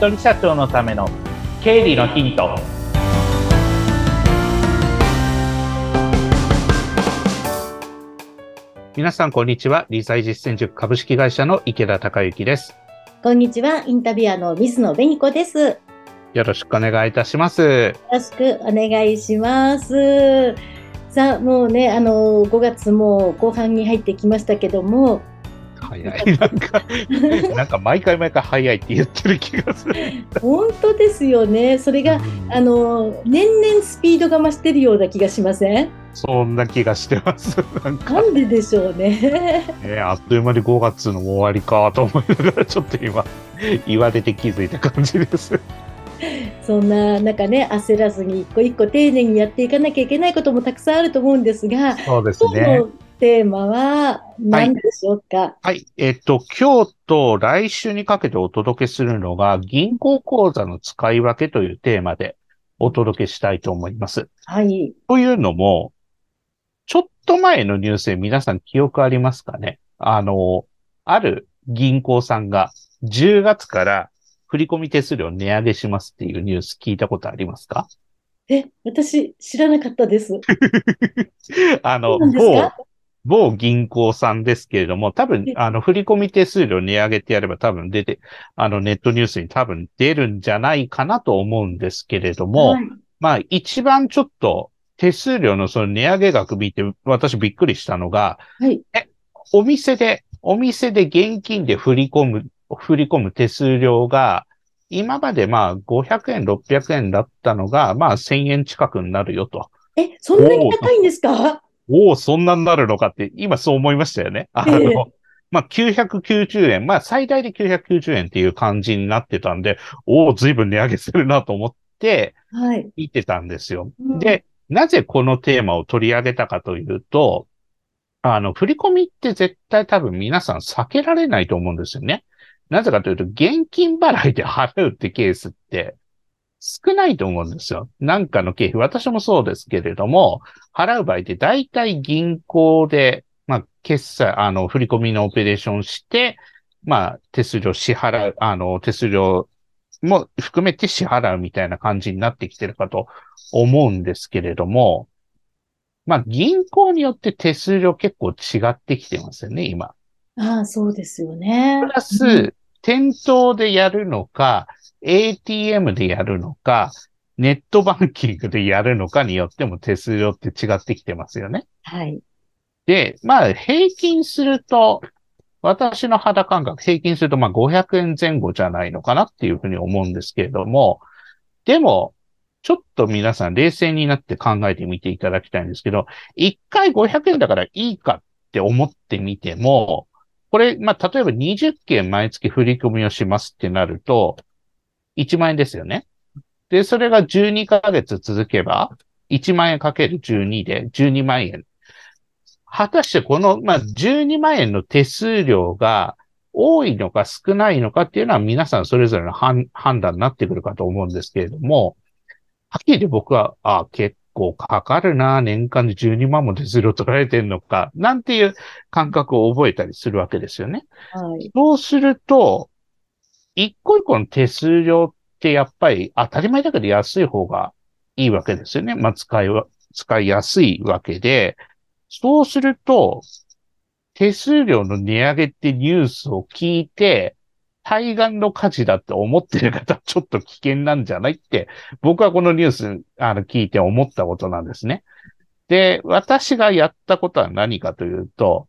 人社長のための経理のヒント。皆さんこんにちは。理財実践塾株式会社の池田孝之です。こんにちは。インタビュアーの水野紅子です。よろしくお願いいたします。よろしくお願いします。さあもうねあの5月も後半に入ってきましたけども早い。なんか、なんか毎回毎回早いって言ってる気がする。本当ですよね。それが、うん、あの、年々スピードが増してるような気がしません？そんな気がしてます。なんなんででしょうね。ねあっという間に5月の終わりかと思いながら、ちょっと今、言われて気づいた感じです。そんな中ね、焦らずに一個一個丁寧にやっていかなきゃいけないこともたくさんあると思うんですが、そうですね。テーマは何でしょうか、はい、はい。えっと、今日と来週にかけてお届けするのが、銀行口座の使い分けというテーマでお届けしたいと思います。はい。というのも、ちょっと前のニュースで皆さん記憶ありますかね？あの、ある銀行さんが10月から振込手数料値上げしますっていうニュース聞いたことありますか？え、私知らなかったです。あの、某某銀行さんですけれども、多分、あの、振込手数料値上げってやれば多分出て、あの、ネットニュースに多分出るんじゃないかなと思うんですけれども、はい、まあ、一番ちょっと手数料のその値上げ額見て、私びっくりしたのが、はい、え、お店で、お店で現金で振り込む、振り込む手数料が、今までまあ500円、600円だったのが、まあ1000円近くになるよと。え、そんなに高いんですか？おお、そんなになるのかって、今そう思いましたよね。あの、えー、まあ、990円、まあ、最大で990円っていう感じになってたんで、おお、随分値上げするなと思って、はい。見てたんですよ、うん。で、なぜこのテーマを取り上げたかというと、あの、振り込みって絶対多分皆さん避けられないと思うんですよね。なぜかというと、現金払いで払うってケースって、少ないと思うんですよ。なんかの経費、私もそうですけれども、払う場合って大体銀行で、まあ、決済、あの、振り込みのオペレーションして、まあ、手数料支払う、あの、手数料も含めて支払うみたいな感じになってきてるかと思うんですけれども、まあ、銀行によって手数料結構違ってきてますよね、今。ああ、そうですよね。プラス、店頭でやるのか、ATM でやるのか、ネットバンキングでやるのかによっても手数料って違ってきてますよね。はい。で、まあ、平均すると、私の肌感覚、平均するとまあ500円前後じゃないのかなっていうふうに思うんですけれども、でも、ちょっと皆さん冷静になって考えてみていただきたいんですけど、1回500円だからいいかって思ってみても、これ、まあ、例えば20件毎月振り込みをしますってなると、1万円ですよね。で、それが12ヶ月続けば、1万円かける12で12万円。果たしてこの、まあ、12万円の手数料が多いのか少ないのかっていうのは皆さんそれぞれの判断になってくるかと思うんですけれども、はっきり僕は、あ結構かかるな、年間で12万も手数料取られてんのか、なんていう感覚を覚えたりするわけですよね。はい、そうすると、一個一個の手数料ってやっぱり当たり前だけど安い方がいいわけですよね。まあ、使いは、使いやすいわけで、そうすると、手数料の値上げってニュースを聞いて、対岸の火事だって思ってる方、ちょっと危険なんじゃないって、僕はこのニュース、あの、聞いて思ったことなんですね。で、私がやったことは何かというと、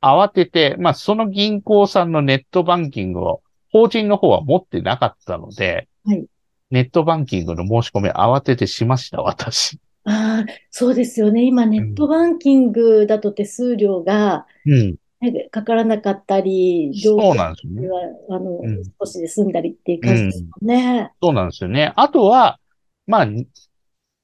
慌てて、まあ、その銀行さんのネットバンキングを法人の方は持ってなかったので、はい、ネットバンキングの申し込み慌ててしました、私。ああ、そうですよね。今、ネットバンキングだと手数料が、うん、かからなかったり、そうなんですね。あの、うん、少しで済んだりっていう感じですもんね、うん。そうなんですよね。あとは、まあ、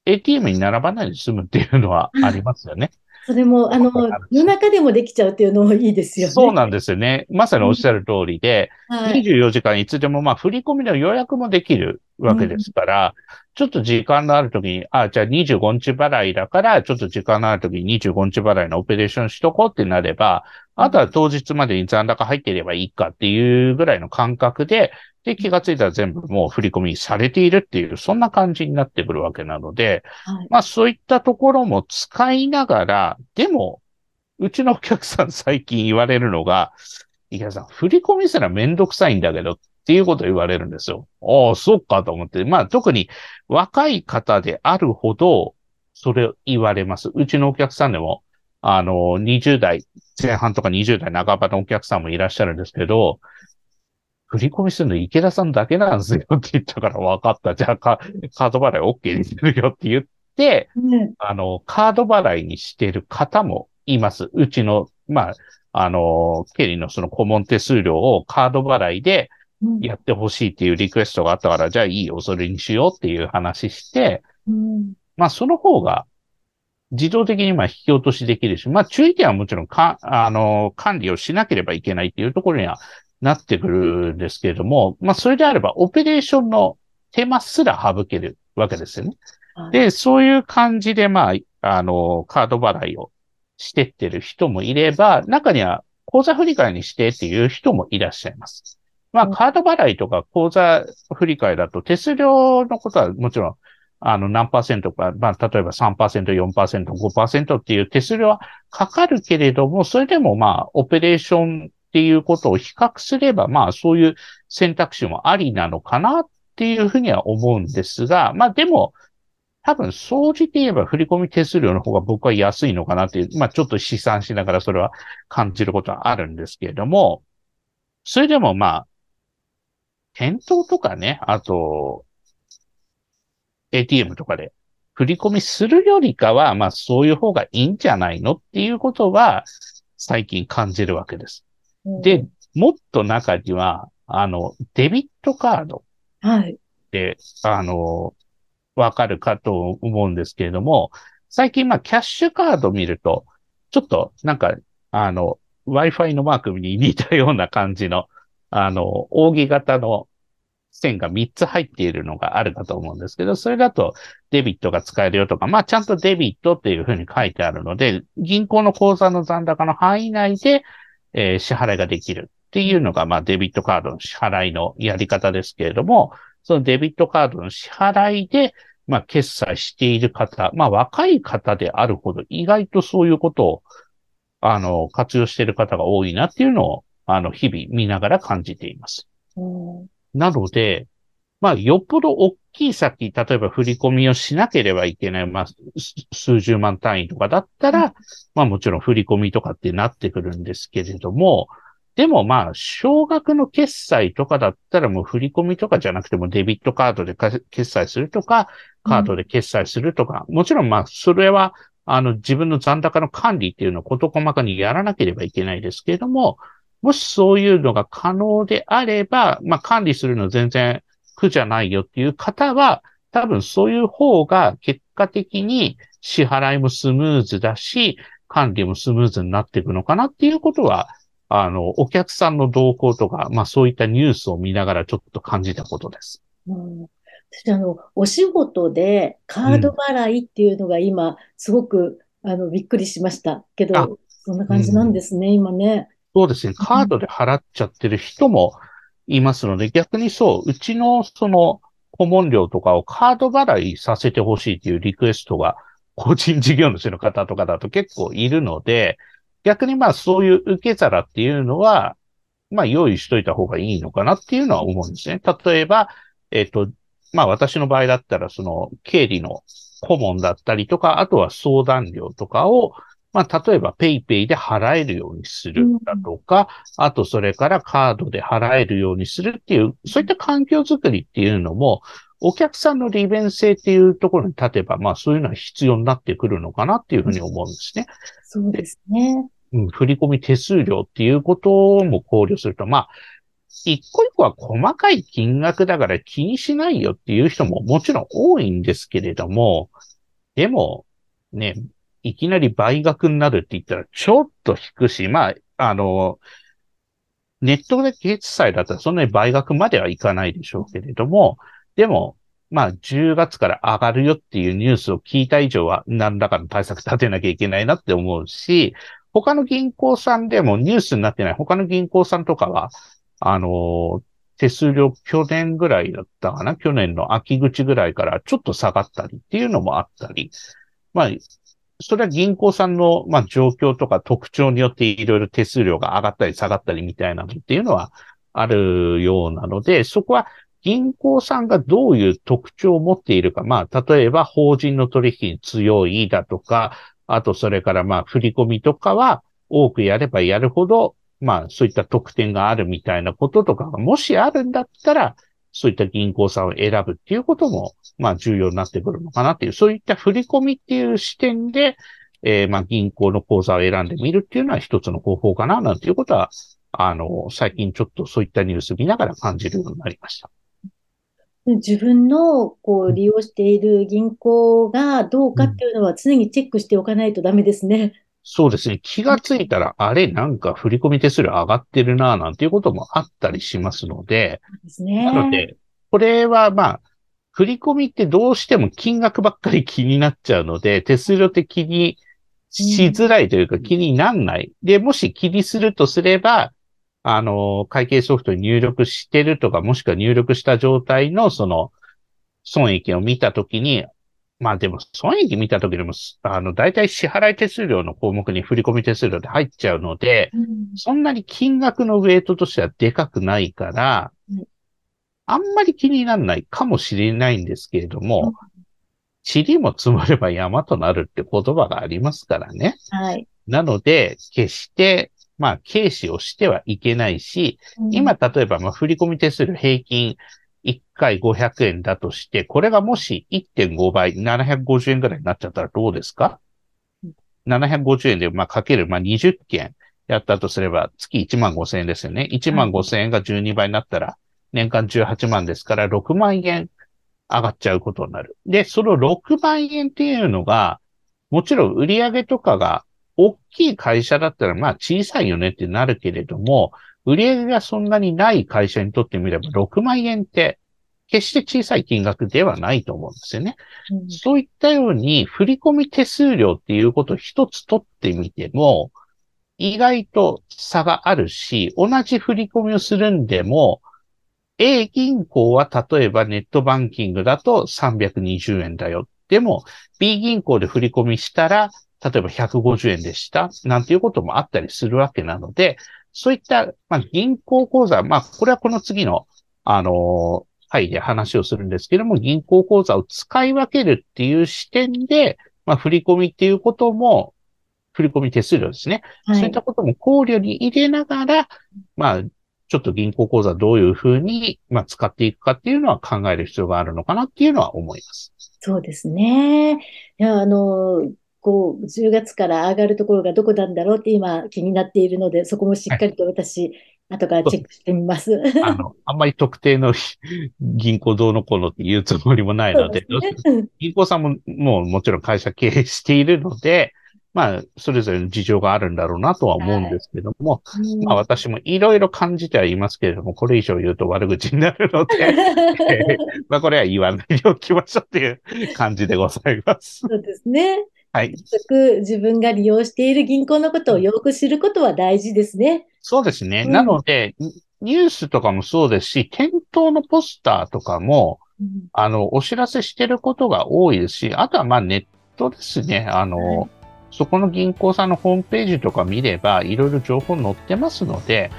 ATM に並ばないで済むっていうのはありますよね。それも、あの、夜中でもできちゃうっていうのもいいですよね。そうなんですよね。まさにおっしゃる通りで、うんはい、24時間いつでも、まあ、振り込みの予約もできるわけですから、うん、ちょっと時間のあるときに、あ、じゃあ25日払いだから、ちょっと時間のあるときに25日払いのオペレーションしとこうってなれば、あとは当日までに残高入っていればいいかっていうぐらいの感覚で、で、気がついたら全部もう振り込みされているっていう、そんな感じになってくるわけなので、はい。まあそういったところも使いながら、でも、うちのお客さん最近言われるのが、池田さん、振り込みすらめんどくさいんだけどっていうことを言われるんですよ。ああ、そっかと思って。まあ特に若い方であるほど、それを言われます。うちのお客さんでも、あの、20代前半とか20代半ばのお客さんもいらっしゃるんですけど、振り込みするの池田さんだけなんですよって言ったから分かった。じゃあカカード払い OK にするよって言って、ねあの、カード払いにしてる方もいます。うちの、まあ、あの、経理のその顧問手数料をカード払いでうんやってほしいっていうリクエストがあったから、じゃあいいよ、それにしようっていう話して、うんまあ、その方が、自動的にまあ引き落としできるし、まあ、注意点はもちろんか、あの、管理をしなければいけないっていうところにはなってくるんですけれども、まあ、それであれば、オペレーションの手間すら省けるわけですよね。はいで、そういう感じで、まあ、あの、カード払いをしてってる人もいれば、中には口座振り替えにしてっていう人もいらっしゃいます。まあ、うんカード払いとか口座振り替えだと手数料のことはもちろん、あの、何パーセントか、まあ、例えば3%、4%、5%っていう手数料はかかるけれども、それでもまあ、オペレーションっていうことを比較すれば、まあ、そういう選択肢もありなのかなっていうふうには思うんですが、まあ、でも、多分、総じて言えば振込手数料の方が僕は安いのかなっていう、まあちょっと試算しながらそれは感じることはあるんですけれども、それでもまあ、店頭とかね、あと、ATM とかで振り込みするよりかは、まあそういう方がいいんじゃないのっていうことは最近感じるわけです。で、もっと中には、あの、デビットカードはい。で、あの、わかるかと思うんですけれども、最近、まあ、キャッシュカード見ると、ちょっと、なんか、あの、Wi-Fi のマークに似たような感じの、あの、扇形の線が3つ入っているのがあるかと思うんですけど、それだとデビットが使えるよとか、まあ、ちゃんとデビットっていうふうに書いてあるので、銀行の口座の残高の範囲内で、えー支払いができるっていうのが、まあ、デビットカードの支払いのやり方ですけれども、そのデビットカードの支払いで、まあ、決済している方、まあ、若い方であるほど、意外とそういうことを、あの、活用している方が多いなっていうのを、あの、日々見ながら感じています。うんなので、まあ、よっぽど大きい先、例えば振り込みをしなければいけない、まあ、す数十万単位とかだったら、まあもちろん振り込みとかってなってくるんですけれども、でもまあ、少額の決済とかだったらもう振り込みとかじゃなくてもデビットカードでか決済するとか、カードで決済するとか、もちろんまあ、それは、あの、自分の残高の管理っていうのを事細かにやらなければいけないですけれども、もしそういうのが可能であれば、まあ、管理するの全然苦じゃないよっていう方は、多分そういう方が結果的に支払いもスムーズだし、管理もスムーズになっていくのかなっていうことは、あの、お客さんの動向とか、まあそういったニュースを見ながらちょっと感じたことです。うん私あの、お仕事でカード払いっていうのが今、すごく、あの、びっくりしましたけあど、そんな感じなんですね、今ね。そうですね。カードで払っちゃってる人もいますので、逆にそう、うちのその顧問料とかをカード払いさせてほしいっていうリクエストが、個人事業主の方とかだと結構いるので、逆にまあそういう受け皿っていうのは、まあ用意しといた方がいいのかなっていうのは思うんですね。例えば、えっ、と、まあ私の場合だったらその経理の顧問だったりとか、あとは相談料とかを、まあ例えばペイペイで払えるようにするだとか、あとそれからカードで払えるようにするっていう、そういった環境づくりっていうのも、お客さんの利便性っていうところに立てば、まあそういうのは必要になってくるのかなっていうふうに思うんですね。そうですね。うん、振込手数料っていうことも考慮すると、まあ、一個一個は細かい金額だから気にしないよっていう人ももちろん多いんですけれども、でも、ね、いきなり倍額になるって言ったらちょっと引くし、まあ、あの、ネットで決済だったらそんなに倍額まではいかないでしょうけれども、でも、まあ、10月から上がるよっていうニュースを聞いた以上は何らかの対策立てなきゃいけないなって思うし、他の銀行さんでもニュースになってない。他の銀行さんとかは、あの、手数料去年ぐらいだったかな？去年の秋口ぐらいからちょっと下がったりっていうのもあったり、まあ、それは銀行さんの、まあ、状況とか特徴によっていろいろ手数料が上がったり下がったりみたいなのっていうのはあるようなので、そこは銀行さんがどういう特徴を持っているか、まあ、例えば法人の取引に強いだとか、あとそれからまあ、振り込みとかは多くやればやるほど、まあ、そういった特典があるみたいなこととかがもしあるんだったら、そういった銀行さんを選ぶっていうことも、まあ重要になってくるのかなっていう、そういった振り込みっていう視点で、えー、まあ銀行の口座を選んでみるっていうのは一つの方法かな、なんていうことは、あの、最近ちょっとそういったニュース見ながら感じるようになりました。自分のこう利用している銀行がどうかっていうのは常にチェックしておかないとダメですね。そうですね。気がついたら、あれ、なんか振り込み手数料上がってるな、なんていうこともあったりしますので、ですね、なので、これはまあ、振り込みってどうしても金額ばっかり気になっちゃうので、手数料って気にしづらいというか気になんない。で、もし気にするとすれば、あの、会計ソフトに入力してるとか、もしくは入力した状態のその損益を見たときに、まあでも、損益見たときでも、あの、大体支払い手数料の項目に振込手数料で入っちゃうので、うん、そんなに金額のウェイトとしてはでかくないから、うん、あんまり気にならないかもしれないんですけれども、塵、うん、も積もれば山となるって言葉がありますからね。はい。なので、決して、まあ、軽視をしてはいけないし、今、例えば、まあ、振込手数料平均1回500円だとして、これがもし1.5倍、750円ぐらいになっちゃったらどうですか ?750 円で、まあ、かける、まあ、20件やったとすれば、月1万5千円ですよね。1万5千円が12倍になったら、年間18万ですから、6万円上がっちゃうことになる。で、その6万円っていうのが、もちろん売上とかが大きい会社だったら、まあ小さいよねってなるけれども、売上がそんなにない会社にとってみれば6万円って決して小さい金額ではないと思うんですよね。うん、そういったように振込手数料っていうことを一つ取ってみても、意外と差があるし、同じ振り込みをするんでも、A 銀行は例えばネットバンキングだと320円だよ。でも B 銀行で振り込みしたら、例えば150円でした。なんていうこともあったりするわけなので、そういった、まあ、銀行口座、まあ、これはこの次の、あの、回で話をするんですけども、銀行口座を使い分けるっていう視点で、まあ、振り込みっていうことも、振り込み手数料ですね。はい、そういったことも考慮に入れながら、まあ、ちょっと銀行口座どういうふうに、まあ、使っていくかっていうのは考える必要があるのかなっていうのは思います。そうですね。いや、あの、こう、10月から上がるところがどこなんだろうって今気になっているので、そこもしっかりと私、はい、後からチェックしてみます。あの、あんまり特定の銀行どうのこうのって言うつもりもないので、でね、銀行さんももうもちろん会社経営しているので、まあ、それぞれの事情があるんだろうなとは思うんですけども、はい、まあ私もいろいろ感じてはいますけれども、これ以上言うと悪口になるので、えー、まあこれは言わないでおきましょうっていう感じでございます。そうですね。はい。自分が利用している銀行のことをよく知ることは大事ですね。そうですね。うん、なので、ニュースとかもそうですし、店頭のポスターとかも、うん、あの、お知らせしてることが多いですし、あとはまあネットですね。あの、はい、そこの銀行さんのホームページとか見れば、いろいろ情報載ってますので、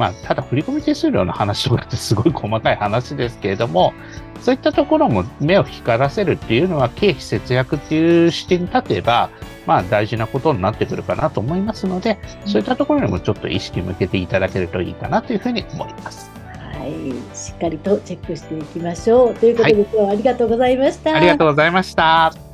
まあ、ただ振込手数料の話とかってすごい細かい話ですけれども、そういったところも目を光らせるっていうのは経費節約っていう視点に立てば、まあ大事なことになってくるかなと思いますので、そういったところにもちょっと意識向けていただけるといいかなというふうに思います。はい、しっかりとチェックしていきましょう。ということで、はい、今日はありがとうございました。ありがとうございました。